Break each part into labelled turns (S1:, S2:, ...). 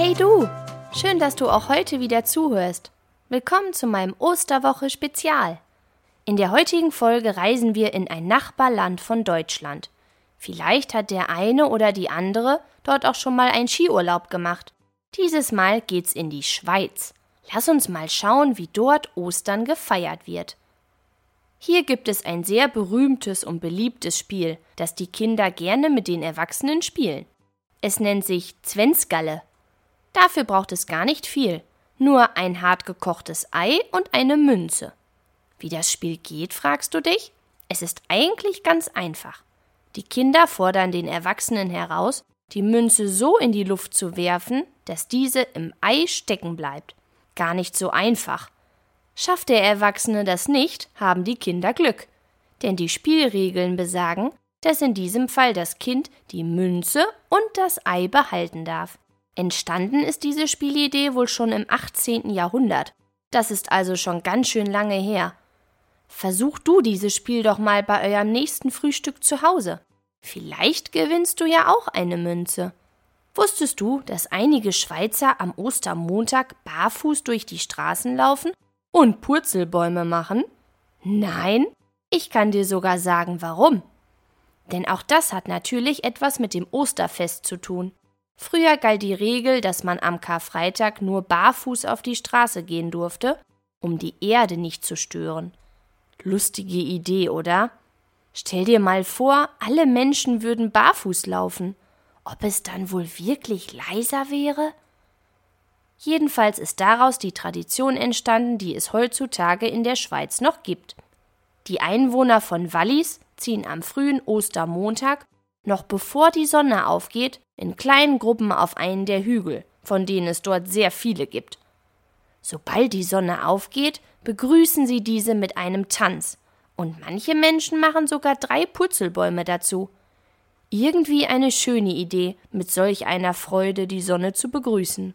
S1: Hey du, schön, dass du auch heute wieder zuhörst. Willkommen zu meinem Osterwoche Spezial. In der heutigen Folge reisen wir in ein Nachbarland von Deutschland. Vielleicht hat der eine oder die andere dort auch schon mal einen Skiurlaub gemacht. Dieses Mal geht's in die Schweiz. Lass uns mal schauen, wie dort Ostern gefeiert wird. Hier gibt es ein sehr berühmtes und beliebtes Spiel, das die Kinder gerne mit den Erwachsenen spielen. Es nennt sich Zwenskalle. Dafür braucht es gar nicht viel, nur ein hart gekochtes Ei und eine Münze. Wie das Spiel geht, fragst du dich? Es ist eigentlich ganz einfach. Die Kinder fordern den Erwachsenen heraus, die Münze so in die Luft zu werfen, dass diese im Ei stecken bleibt. Gar nicht so einfach. Schafft der Erwachsene das nicht, haben die Kinder Glück. Denn die Spielregeln besagen, dass in diesem Fall das Kind die Münze und das Ei behalten darf. Entstanden ist diese Spielidee wohl schon im 18. Jahrhundert. Das ist also schon ganz schön lange her. Versuch du dieses Spiel doch mal bei eurem nächsten Frühstück zu Hause. Vielleicht gewinnst du ja auch eine Münze. Wusstest du, dass einige Schweizer am Ostermontag barfuß durch die Straßen laufen und Purzelbäume machen? Nein, ich kann dir sogar sagen, warum. Denn auch das hat natürlich etwas mit dem Osterfest zu tun. Früher galt die Regel, dass man am Karfreitag nur barfuß auf die Straße gehen durfte, um die Erde nicht zu stören. Lustige Idee, oder? Stell dir mal vor, alle Menschen würden barfuß laufen. Ob es dann wohl wirklich leiser wäre? Jedenfalls ist daraus die Tradition entstanden, die es heutzutage in der Schweiz noch gibt. Die Einwohner von Wallis ziehen am frühen Ostermontag, noch bevor die Sonne aufgeht, in kleinen Gruppen auf einen der Hügel, von denen es dort sehr viele gibt. Sobald die Sonne aufgeht, begrüßen sie diese mit einem Tanz, und manche Menschen machen sogar drei Purzelbäume dazu. Irgendwie eine schöne Idee, mit solch einer Freude die Sonne zu begrüßen.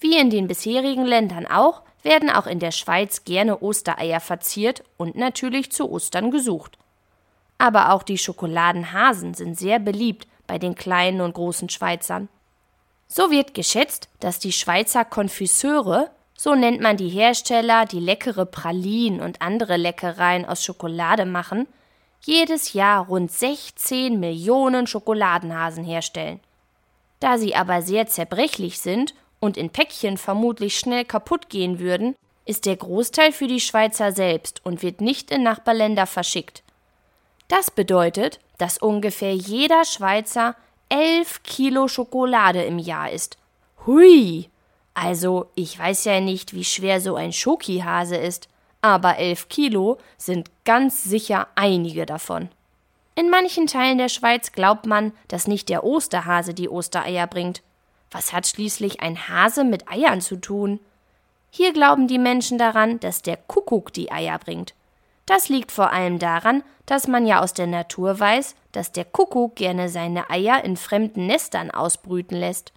S1: Wie in den bisherigen Ländern auch, werden auch in der Schweiz gerne Ostereier verziert und natürlich zu Ostern gesucht. Aber auch die Schokoladenhasen sind sehr beliebt bei den kleinen und großen Schweizern. So wird geschätzt, dass die Schweizer Konfiseure, so nennt man die Hersteller, die leckere Pralinen und andere Leckereien aus Schokolade machen, jedes Jahr rund 16 Millionen Schokoladenhasen herstellen. Da sie aber sehr zerbrechlich sind und in Päckchen vermutlich schnell kaputt gehen würden, ist der Großteil für die Schweizer selbst und wird nicht in Nachbarländer verschickt. Das bedeutet, dass ungefähr jeder Schweizer elf Kilo Schokolade im Jahr isst. Hui! Also, ich weiß ja nicht, wie schwer so ein Schokihase ist, aber elf Kilo sind ganz sicher einige davon. In manchen Teilen der Schweiz glaubt man, dass nicht der Osterhase die Ostereier bringt, was hat schließlich ein Hase mit Eiern zu tun? Hier glauben die Menschen daran, dass der Kuckuck die Eier bringt. Das liegt vor allem daran, dass man ja aus der Natur weiß, dass der Kuckuck gerne seine Eier in fremden Nestern ausbrüten lässt.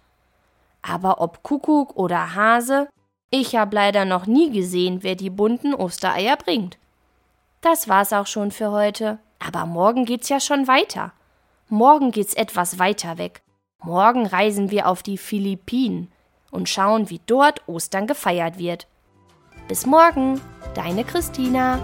S1: Aber ob Kuckuck oder Hase, ich habe leider noch nie gesehen, wer die bunten Ostereier bringt. Das war's auch schon für heute. Aber morgen geht's ja schon weiter. Morgen geht's etwas weiter weg. Morgen reisen wir auf die Philippinen und schauen, wie dort Ostern gefeiert wird. Bis morgen, deine Christina.